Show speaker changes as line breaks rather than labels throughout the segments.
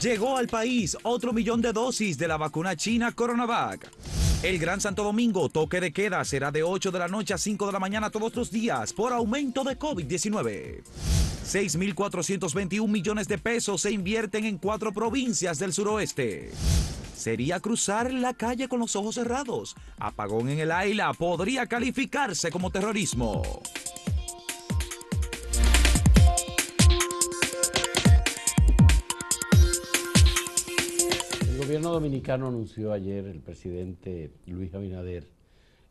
Llegó al país otro millón de dosis de la vacuna china Coronavac. El Gran Santo Domingo, toque de queda, será de 8 de la noche a 5 de la mañana todos los días por aumento de COVID-19. 6.421 millones de pesos se invierten en cuatro provincias del suroeste. Sería cruzar la calle con los ojos cerrados. Apagón en el Aila podría calificarse como terrorismo.
Gobierno dominicano anunció ayer, el presidente Luis Abinader,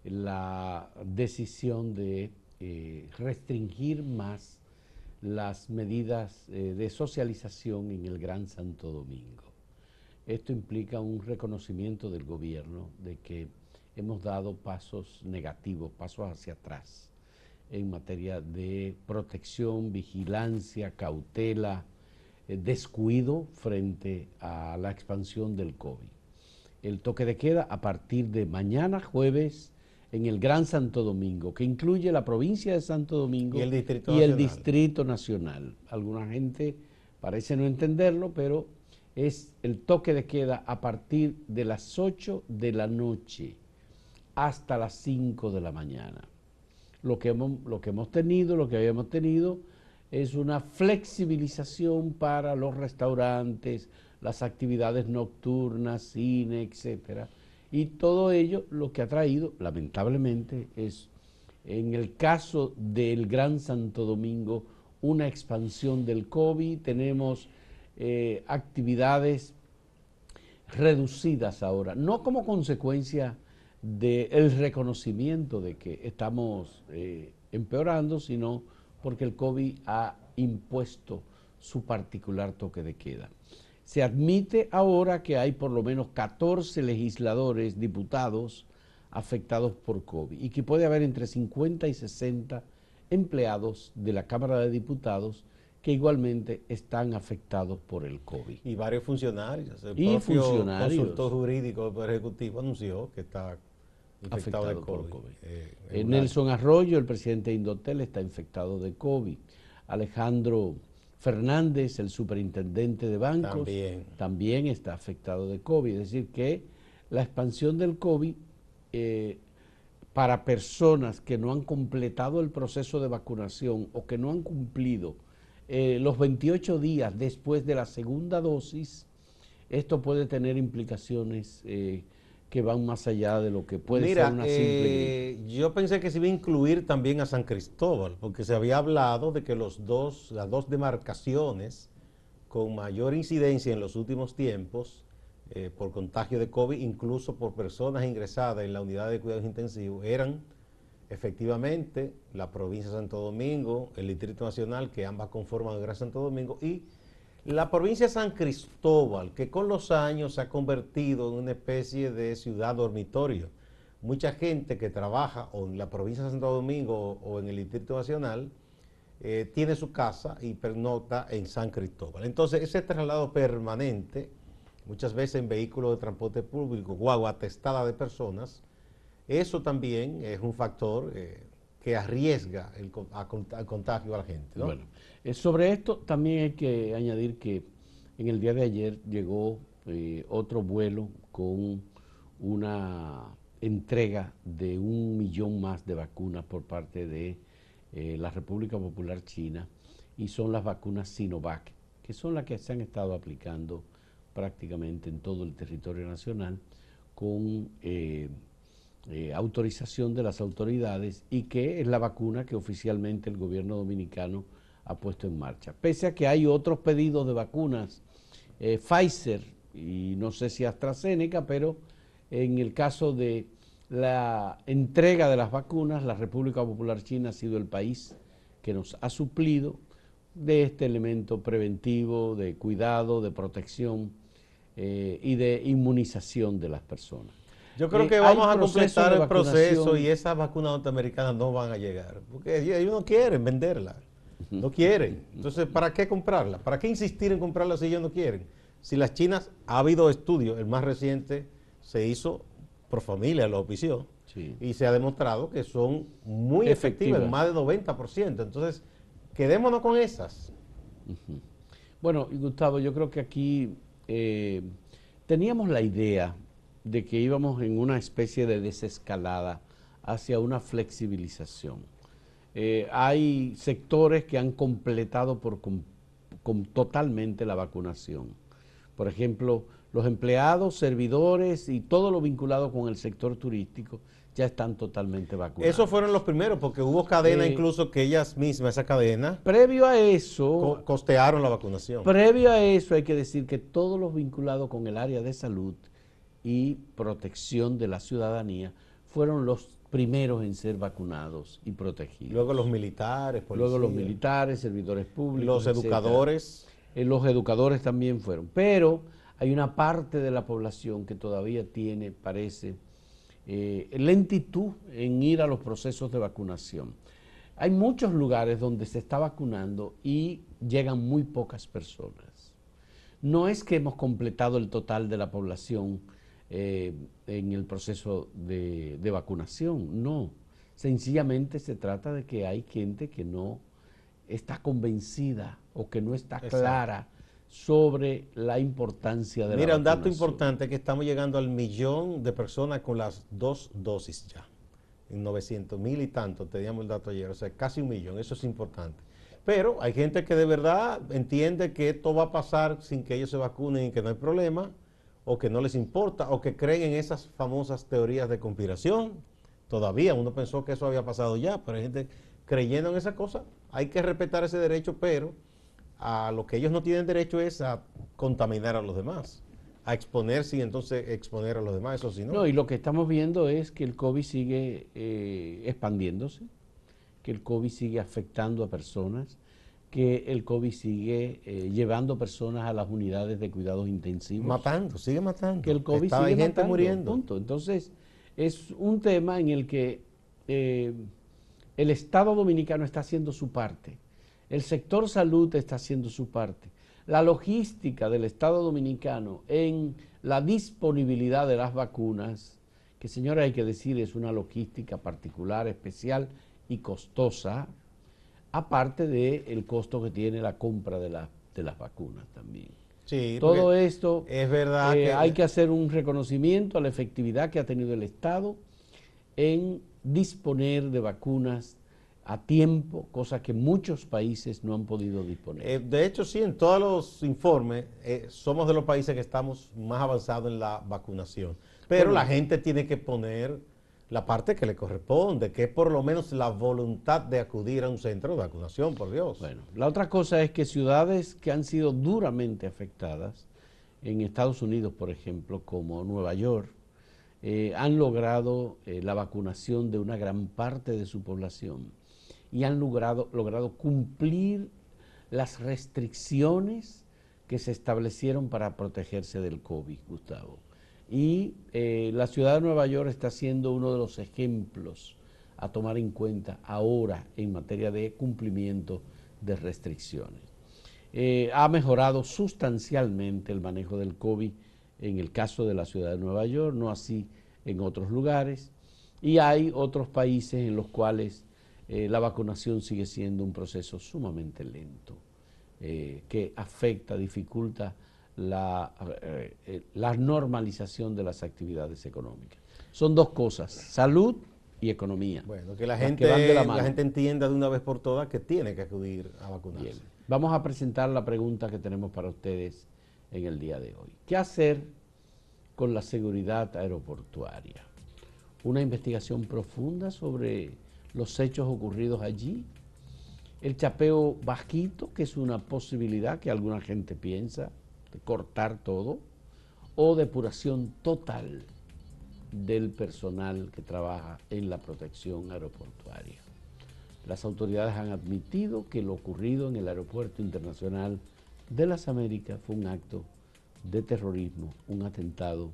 la decisión de eh, restringir más las medidas eh, de socialización en el Gran Santo Domingo. Esto implica un reconocimiento del gobierno de que hemos dado pasos negativos, pasos hacia atrás en materia de protección, vigilancia, cautela, descuido frente a la expansión del COVID. El toque de queda a partir de mañana jueves en el Gran Santo Domingo, que incluye la provincia de Santo Domingo
y el Distrito,
y
nacional.
el distrito Nacional. Alguna gente parece no entenderlo, pero es el toque de queda a partir de las 8 de la noche hasta las 5 de la mañana. Lo que hemos, lo que hemos tenido, lo que habíamos tenido, es una flexibilización para los restaurantes, las actividades nocturnas, cine, etcétera. Y todo ello lo que ha traído, lamentablemente, es, en el caso del Gran Santo Domingo, una expansión del COVID. Tenemos eh, actividades reducidas ahora, no como consecuencia del reconocimiento de que estamos eh, empeorando, sino porque el COVID ha impuesto su particular toque de queda. Se admite ahora que hay por lo menos 14 legisladores, diputados, afectados por COVID y que puede haber entre 50 y 60 empleados de la Cámara de Diputados que igualmente están afectados por el COVID.
Y varios funcionarios. El
Y
propio
funcionarios.
consultor jurídico Ejecutivo anunció que está infectado de
afectado por
COVID. Eh,
Eh, Nelson Arroyo, el presidente de Indotel, está infectado de COVID. Alejandro Fernández, el superintendente de bancos,
También.
también está afectado de COVID. Es decir, que la expansión del COVID eh, para personas que no han completado el proceso de vacunación o que no han cumplido eh, los 28 días después de la segunda dosis, esto puede tener implicaciones eh, que van más allá de lo que puede
Mira,
ser una simple
eh, yo pensé que se iba a incluir también a San Cristóbal, porque se había hablado de que los dos, las dos demarcaciones con mayor incidencia en los últimos tiempos eh, por contagio de COVID, incluso por personas ingresadas en la unidad de cuidados intensivos, eran efectivamente la provincia de Santo Domingo, el Distrito Nacional, que ambas conforman el Gran Santo Domingo, y la provincia de San Cristóbal, que con los años se ha convertido en una especie de ciudad dormitorio. Mucha gente que trabaja o en la provincia de Santo Domingo o en el Distrito Nacional eh, tiene su casa y pernota en San Cristóbal. Entonces, ese traslado permanente, muchas veces en vehículos de transporte público, guagua atestada de personas, eso también es un factor eh, que arriesga el, a al contagio a la gente. ¿no?
Bueno, eh, sobre esto también hay que añadir que en el día de ayer llegó eh, otro vuelo con una entrega de un millón más de vacunas por parte de eh, la República Popular China y son las vacunas Sinovac, que son las que se han estado aplicando prácticamente en todo el territorio nacional con eh, autorización de las autoridades y que es la vacuna que oficialmente el gobierno dominicano ha puesto en marcha. Pese a que hay otros pedidos de vacunas, eh, Pfizer y no sé si AstraZeneca, pero en el caso de la entrega de las vacunas, la República Popular China ha sido el país que nos ha suplido de este elemento preventivo, de cuidado, de protección eh, y de inmunización de las personas.
Yo creo
Eh,
que vamos a completar el proceso y esas vacunas norteamericanas no van a llegar, porque ellos no quieren venderlas, no quieren. Entonces, ¿para qué comprarlas? ¿Para qué insistir en comprarlas si ellos no quieren? Si las chinas, ha habido estudios, el más reciente se hizo por familia, lo auspició,
Sí.
y se ha demostrado que son muy efectivas,
Efectivas.
más de 90%. Entonces, quedémonos con esas.
Bueno, Gustavo, yo creo que aquí eh, teníamos la idea de que íbamos en una especie de desescalada hacia una flexibilización. Eh, hay sectores que han completado por totalmente la vacunación. Por ejemplo, los empleados, servidores y todo lo vinculado con el sector turístico ya están totalmente vacunados.
Esos fueron los primeros, porque hubo cadena eh, incluso que ellas mismas, esa cadena...
Previo a eso...
costearon la vacunación.
Previo a eso hay que decir que todos los vinculados con el área de salud y protección de la ciudadanía fueron los primeros en ser vacunados y protegidos.
Luego los militares,
policías. Luego los militares, servidores públicos.
Los educadores.
Eh, los educadores también fueron. Pero hay una parte de la población que todavía tiene, parece, eh, lentitud en ir a los procesos de vacunación. Hay muchos lugares donde se está vacunando y llegan muy pocas personas. No es que hemos completado el total de la población eh, en el proceso de, vacunación, no. Sencillamente se trata de que hay gente que no está convencida o que no está clara sobre la importancia de
Mira,
la
vacunación. Mira, un dato importante que estamos llegando al millón de personas con las dos dosis ya. En 900 mil y tanto, teníamos el dato ayer, o sea, casi un millón, eso es importante. Pero hay gente que de verdad entiende que esto va a pasar sin que ellos se vacunen y que no hay problema, o que no les importa, o que creen en esas famosas teorías de conspiración. Todavía uno pensó que eso había pasado ya, pero hay gente creyendo en esa cosa. Hay que respetar ese derecho, pero a lo que ellos no tienen derecho es a contaminar a los demás, a exponerse y entonces exponer a los demás, eso sí no.
No, y lo que estamos viendo es que el COVID sigue eh, expandiéndose, que el COVID sigue afectando a personas, que el COVID sigue eh, llevando personas a las unidades de cuidados intensivos.
Matando, sigue matando.
Que el COVID sigue gente muriendo. Entonces, es un tema en el que eh, el Estado Dominicano está haciendo su parte el sector salud está haciendo su parte. La logística del Estado Dominicano en la disponibilidad de las vacunas, que señora hay que decir es una logística particular, especial y costosa, aparte del costo que tiene la compra de, de las vacunas también.
Sí,
Todo esto
es verdad
eh, que hay que hacer un reconocimiento a la efectividad que ha tenido el Estado en disponer de vacunas a tiempo, cosa que muchos países no han podido disponer.
Eh, de hecho, sí, en todos los informes eh, somos de los países que estamos más avanzados en la vacunación. Pero la gente tiene que poner la parte que le corresponde, que es por lo menos la voluntad de acudir a un centro de vacunación, por Dios.
Bueno, la otra cosa es que ciudades que han sido duramente afectadas, en Estados Unidos, por ejemplo, como Nueva York, eh, han logrado la vacunación de una gran parte de su población y han logrado, logrado cumplir las restricciones que se establecieron para protegerse del COVID, Gustavo. Y eh, la ciudad de Nueva York está siendo uno de los ejemplos a tomar en cuenta ahora en materia de cumplimiento de restricciones. Eh, ha mejorado sustancialmente el manejo del COVID en el caso de la ciudad de Nueva York, no así en otros lugares. Y hay otros países en los cuales eh, la vacunación sigue siendo un proceso sumamente lento, que afecta, dificulta la, eh, la normalización de las actividades económicas. Son dos cosas, salud y economía.
Bueno, que la gente, la, gente entienda de una vez por todas que tiene que acudir a vacunarse.
Vamos a presentar la pregunta que tenemos para ustedes en el día de hoy. ¿Qué hacer con la seguridad aeroportuaria? Una investigación profunda sobre los hechos ocurridos allí. El chapeo bajito, que es una posibilidad que alguna gente piensa, de cortar todo, o depuración total del personal que trabaja en la protección aeroportuaria. Las autoridades han admitido que lo ocurrido en el Aeropuerto Internacional de las Américas fue un acto de terrorismo, un atentado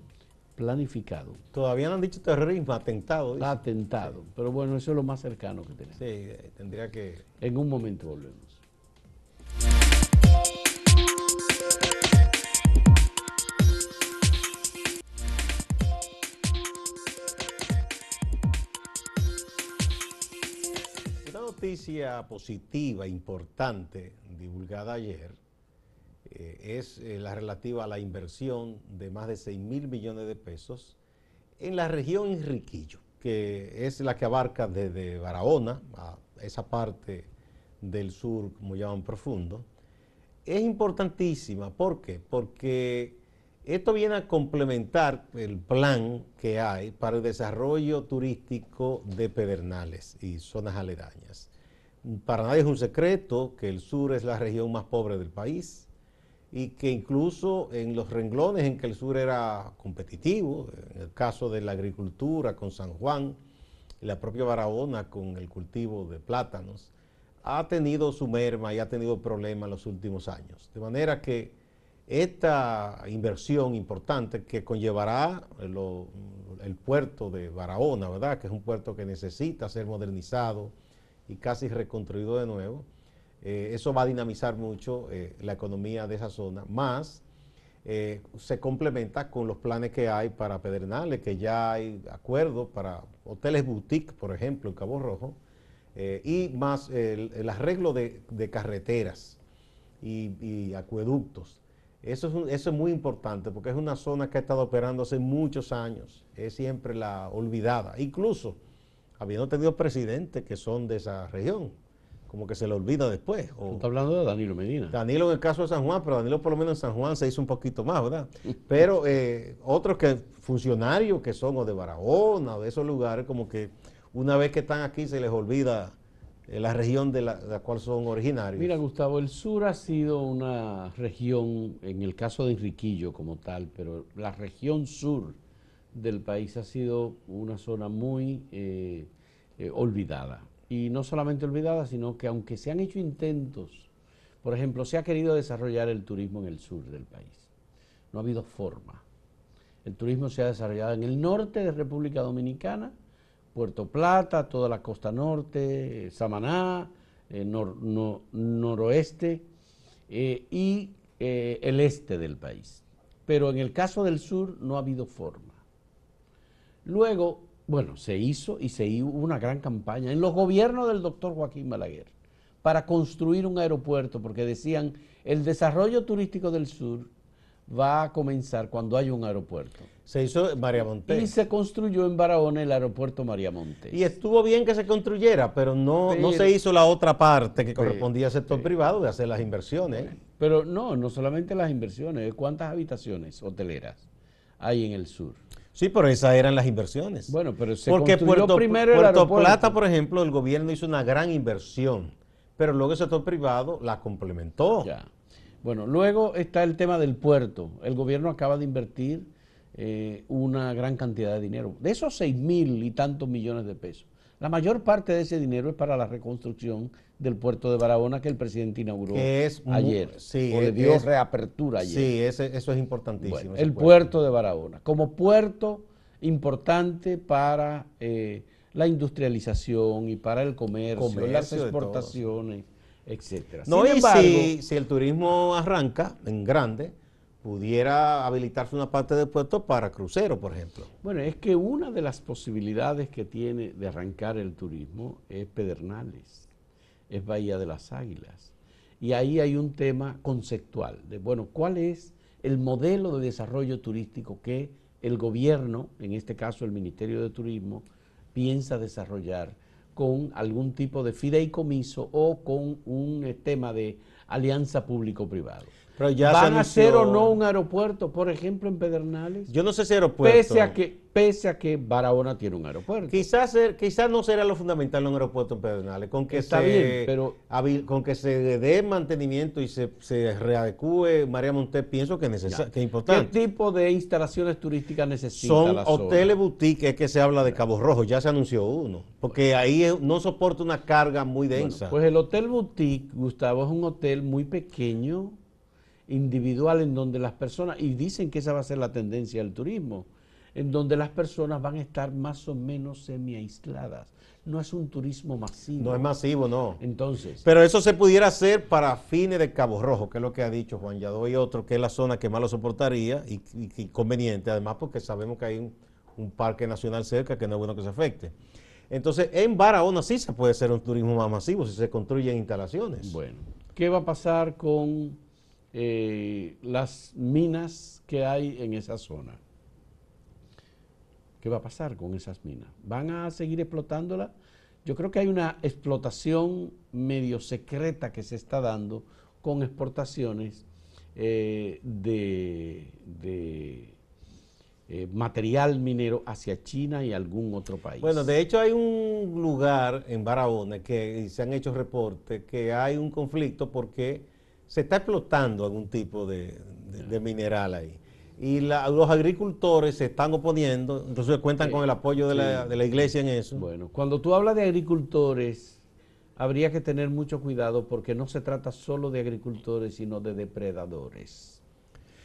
planificado.
Todavía no han dicho terrorismo, atentado.
Atentado, pero bueno, eso es lo más cercano que tenemos.
Sí, eh, tendría que...
En un momento volvemos.
Noticia positiva, importante, divulgada ayer, eh, es eh, la relativa a la inversión de más de 6 mil millones de pesos en la región Enriquillo, que es la que abarca desde Barahona a esa parte del sur, como llaman profundo, es importantísima. ¿Por qué? Porque esto viene a complementar el plan que hay para el desarrollo turístico de Pedernales y zonas aledañas. Para nadie es un secreto que el sur es la región más pobre del país y que incluso en los renglones en que el sur era competitivo, en el caso de la agricultura con San Juan, la propia Barahona con el cultivo de plátanos, ha tenido su merma y ha tenido problemas en los últimos años. De manera que esta inversión importante que conllevará el, puerto de Barahona, ¿verdad? Que es un puerto que necesita ser modernizado y casi reconstruido de nuevo. Eh, eso va a dinamizar mucho eh, la economía de esa zona, más eh, se complementa con los planes que hay para Pedernales, que ya hay acuerdos para hoteles boutique, por ejemplo, en Cabo Rojo, y más el, arreglo de, carreteras y acueductos eso es, muy importante porque es una zona que ha estado operando hace muchos años, es siempre la olvidada, incluso habiendo tenido presidentes que son de esa región, como que se le olvida después.
Está hablando de Danilo Medina.
Danilo en el caso de San Juan, pero Danilo por lo menos en San Juan se hizo un poquito más, ¿verdad? Pero eh, otros que funcionarios que son o de Barahona o de esos lugares, como que una vez que están aquí se les olvida la región de la, cual son originarios.
Mira, Gustavo, el sur ha sido una región, en el caso de Enriquillo como tal, pero la región sur del país ha sido una zona muy eh, eh, olvidada. Y no solamente olvidada, sino que aunque se han hecho intentos, por ejemplo, se ha querido desarrollar el turismo en el sur del país. No ha habido forma. El turismo se ha desarrollado en el norte de República Dominicana, Puerto Plata, toda la costa norte, Samaná, eh, noroeste y el este del país. Pero en el caso del sur no ha habido forma. Luego, bueno, se hizo y se hizo una gran campaña en los gobiernos del doctor Joaquín Balaguer para construir un aeropuerto, porque decían, el desarrollo turístico del sur va a comenzar cuando haya un aeropuerto.
Se hizo María Montes.
Y se construyó en Barahona el aeropuerto María Montes.
Y estuvo bien que se construyera, pero no, no se hizo la otra parte que correspondía al sector privado de hacer las inversiones.
Pero no, no solamente las inversiones, ¿cuántas habitaciones hoteleras hay en el sur?
Sí, pero esas eran las inversiones.
Bueno, pero
se Porque Puerto, primero Puerto Plata, por ejemplo, el gobierno hizo una gran inversión, pero luego el sector privado la complementó.
Ya. Bueno, luego está el tema del puerto. El gobierno acaba de invertir eh, una gran cantidad de dinero. De esos seis mil y tantos millones de pesos, la mayor parte de ese dinero es para la reconstrucción del puerto de Barahona que el presidente inauguró ayer.
sí,
o le dio reapertura ayer.
Sí, eso es importantísimo.
el puerto. de Barahona, como puerto importante para eh, la industrialización y para el comercio las exportaciones etcétera.
No, y si, si, el turismo arranca en grande, pudiera habilitarse una parte del puerto para cruceros, por ejemplo.
Bueno, es que una de las posibilidades que tiene de arrancar el turismo es Pedernales, es Bahía de las Águilas. Y ahí hay un tema conceptual de, bueno, ¿cuál es el modelo de desarrollo turístico que el gobierno, en este caso el Ministerio de Turismo, piensa desarrollar con algún tipo de fideicomiso o con un eh, tema de alianza público-privado. ¿Van a ser o no un aeropuerto, por ejemplo, en Pedernales?
Yo no sé si aeropuerto.
Pese a que, pese a que Barahona tiene un aeropuerto.
Quizás, quizás no será lo fundamental un aropuerto en Pedernales. Con que
Está
se,
bien, pero...
Con que se dé mantenimiento y se, se readecue María Montes, pienso que, es importante.
¿Qué tipo de instalaciones turísticas necesita
Son hoteles boutique, es que se habla de Cabo Rojo, ya se anunció uno. Porque ahí no soporta una carga muy densa.
pues el Hotel Boutique, Gustavo, es un hotel muy pequeño individual en donde las personas, y dicen que esa va a ser la tendencia del turismo, en donde las personas van a estar más o menos semi aisladas. No es un turismo masivo.
No es masivo, no.
Entonces.
Pero eso se pudiera hacer para fines de Cabo Rojo, que es lo que ha dicho Juan Yadó y otro, que es la zona que más lo soportaría y, conveniente, además porque sabemos que hay un, un, parque nacional cerca que no es bueno que se afecte. Entonces, en Barahona sí se puede hacer un turismo más masivo si se construyen instalaciones.
Bueno, ¿qué va a pasar con eh, las minas que hay en esa zona. ¿Qué va a pasar con esas minas? ¿Van a seguir explotándolas? Yo creo que hay una explotación medio secreta que se está dando con exportaciones eh, de, eh, material minero hacia China y algún otro país.
Bueno, de hecho hay un lugar en Barahona que se han hecho reportes que hay un conflicto porque se está explotando algún tipo de, mineral ahí. Y los agricultores se están oponiendo, entonces cuentan con el apoyo de, la, de la iglesia en eso.
Bueno, cuando tú hablas de agricultores, habría que tener mucho cuidado porque no se trata solo de agricultores, sino de depredadores.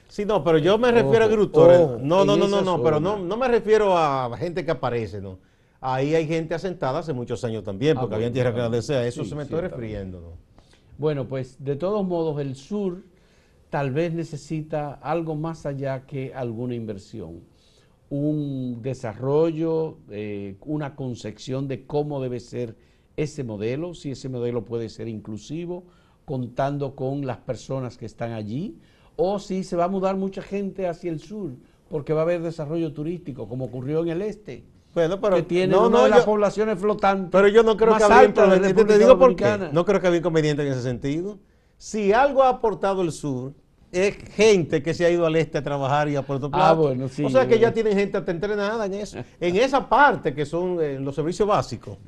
Sí, no, pero yo me refiero a agricultores. no, no, no, no, no, pero no, no me refiero a gente que aparece, ¿no? Ahí hay gente asentada hace muchos años también, ah, porque había tierra que la desea. Eso se me estoy refiriendo, ¿no?
Bueno, pues de todos modos el sur tal vez necesita algo más allá que alguna inversión. Un desarrollo, eh, una concepción de cómo debe ser ese modelo, si ese modelo puede ser inclusivo, contando con las personas que están allí, o si se va a mudar mucha gente hacia el sur, porque va a haber desarrollo turístico, como ocurrió en el este.
Bueno, pero
que tiene una de las poblaciones flotantes.
Pero yo no creo que había inconveniente. Te digo por qué. No creo que había inconveniente en ese sentido. Si algo ha aportado el sur, es gente que se ha ido al este a trabajar y a Puerto ah, Plata. Ah, bueno, sí, o sea que ya tienen gente entrenada en eso. en esa parte que son eh, los servicios básicos.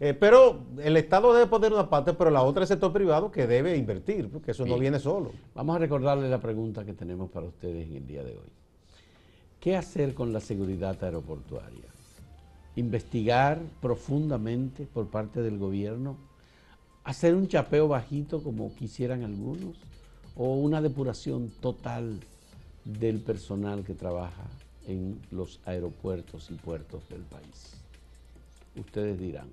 Eh, pero el Estado debe poner una parte, pero la otra es el sector privado que debe invertir, porque eso no viene solo.
Vamos a recordarle la pregunta que tenemos para ustedes en el día de hoy. ¿Qué hacer con la seguridad aeroportuaria? ¿Investigar profundamente por parte del gobierno? ¿Hacer un chapeo bajito como quisieran algunos? ¿O una depuración total del personal que trabaja en los aeropuertos y puertos del país? Ustedes dirán.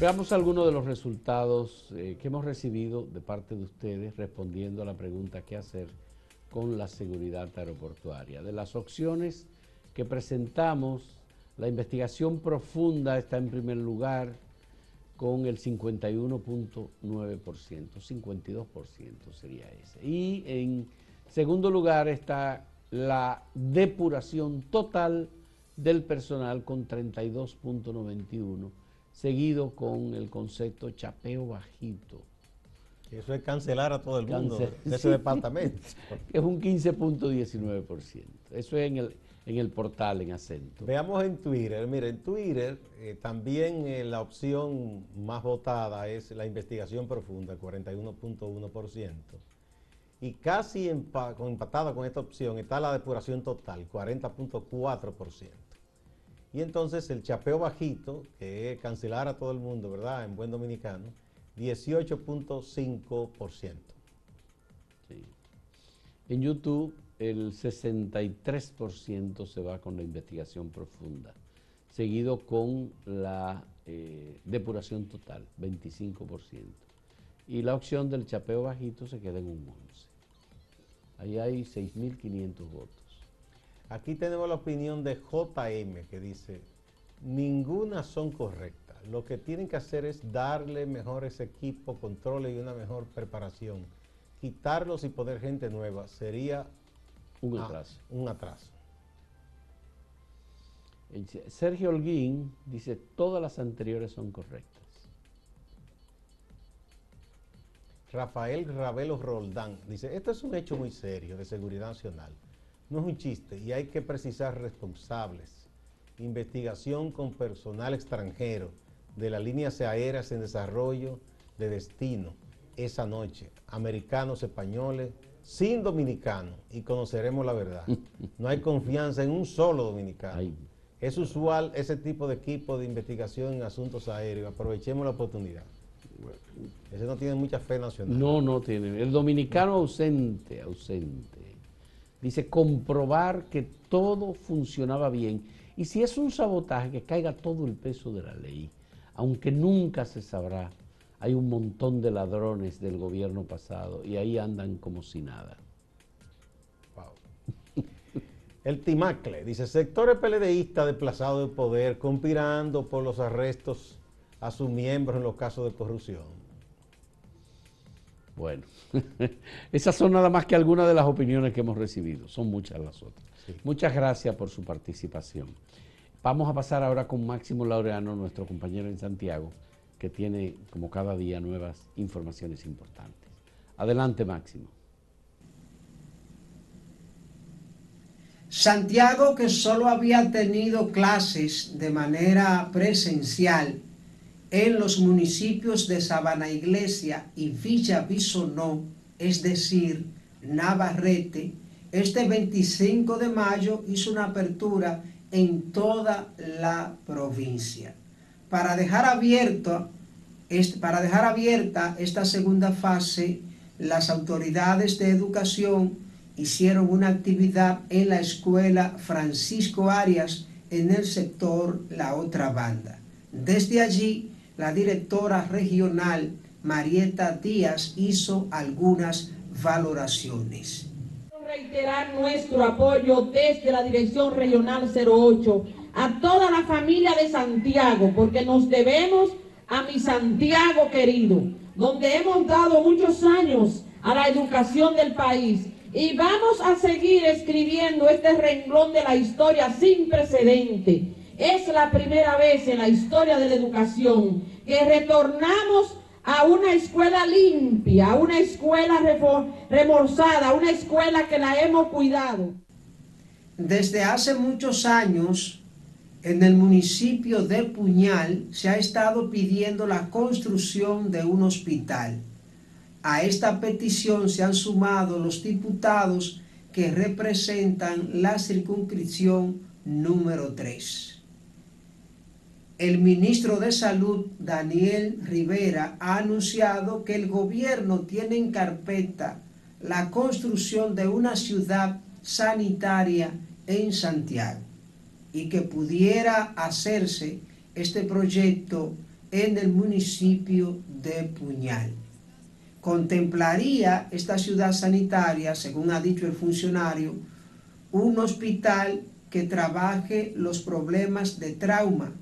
Veamos algunos de los resultados eh, que hemos recibido de parte de ustedes respondiendo a la pregunta qué hacer con la seguridad aeroportuaria. De las opciones que presentamos, la investigación profunda está en primer lugar con el 51.9%, 52% sería ese. Y en segundo lugar está la depuración total del personal con 32.91% seguido con el concepto chapeo bajito.
Eso es cancelar a todo el mundo de ese departamento.
Es un 15.19%. Eso es en el, en el portal, en acento.
Veamos en Twitter. Mire, en Twitter eh, también eh, la opción más votada es la investigación profunda, 41.1%. Y casi empatada con esta opción está la depuración total, 40.4%. Y entonces el chapeo bajito, que es cancelar a todo el mundo, ¿verdad? En buen dominicano, 18.5%.
Sí. En YouTube el 63% se va con la investigación profunda, seguido con la eh, depuración total, 25%. Y la opción del chapeo bajito se queda en un 11%. Ahí hay 6.500 votos.
Aquí tenemos la opinión de JM que dice, ninguna son correctas. Lo que tienen que hacer es darle mejores equipos, controles y una mejor preparación. Quitarlos y poner gente nueva sería
un atraso.
un atraso.
Sergio Holguín dice, todas las anteriores son correctas.
Rafael Ravelo Roldán dice, esto es un hecho muy serio de seguridad nacional no es un chiste y hay que precisar responsables. Investigación con personal extranjero de las líneas aéreas en desarrollo de destino esa noche. Americanos, españoles, sin dominicanos y conoceremos la verdad. No hay confianza en un solo dominicano. Es usual ese tipo de equipo de investigación en asuntos aéreos. Aprovechemos la oportunidad. Ese no tiene mucha fe nacional.
No, no tiene. El dominicano ausente, ausente. Dice, comprobar que todo funcionaba bien. Y si es un sabotaje, que caiga todo el peso de la ley, aunque nunca se sabrá. Hay un montón de ladrones del gobierno pasado y ahí andan como si nada.
El Timacle dice, sectores PLDistas desplazados de poder conspirando por los arrestos a sus miembros en los casos de corrupción.
Bueno, esas son nada más que algunas de las opiniones que hemos recibido, son muchas las otras. Muchas gracias por su participación. Vamos a pasar ahora con Máximo Laureano, nuestro compañero en Santiago, que tiene como cada día nuevas informaciones importantes. Adelante, Máximo.
Santiago, que solo había tenido clases de manera presencial en los municipios de Sabana Iglesia y Villa Bisonó, es decir, Navarrete, este 25 de mayo hizo una apertura en toda la provincia. Para dejar, abierto, para dejar abierta esta segunda fase, las autoridades de educación hicieron una actividad en la escuela Francisco Arias en el sector La Otra Banda. Desde allí, la directora regional Marieta Díaz hizo algunas valoraciones.
Reiterar nuestro apoyo desde la Dirección Regional 08 a toda la familia de Santiago, porque nos debemos a mi Santiago querido, donde hemos dado muchos años a la educación del país y vamos a seguir escribiendo este renglón de la historia sin precedente. Es la primera vez en la historia de la educación que retornamos a una escuela limpia, a una escuela remozada, a una escuela que la hemos cuidado.
Desde hace muchos años, en el municipio de Puñal se ha estado pidiendo la construcción de un hospital. A esta petición se han sumado los diputados que representan la circunscripción número 3. El ministro de Salud, Daniel Rivera, ha anunciado que el gobierno tiene en carpeta la construcción de una ciudad sanitaria en Santiago y que pudiera hacerse este proyecto en el municipio de Puñal. Contemplaría esta ciudad sanitaria, según ha dicho el funcionario, un hospital que trabaje los problemas de trauma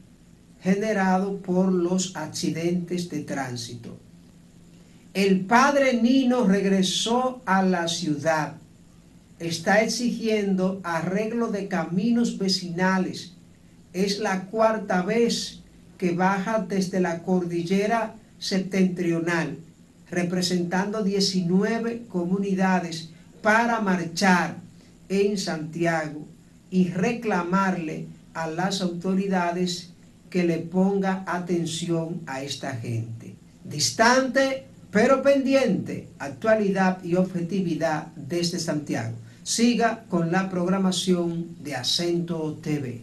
generado por los accidentes de tránsito. El padre Nino regresó a la ciudad. Está exigiendo arreglo de caminos vecinales. Es la cuarta vez que baja desde la cordillera septentrional representando 19 comunidades para marchar en Santiago y reclamarle a las autoridades que le ponga atención a esta gente. Distante pero pendiente, actualidad y objetividad desde Santiago. Siga con la programación de Acento TV.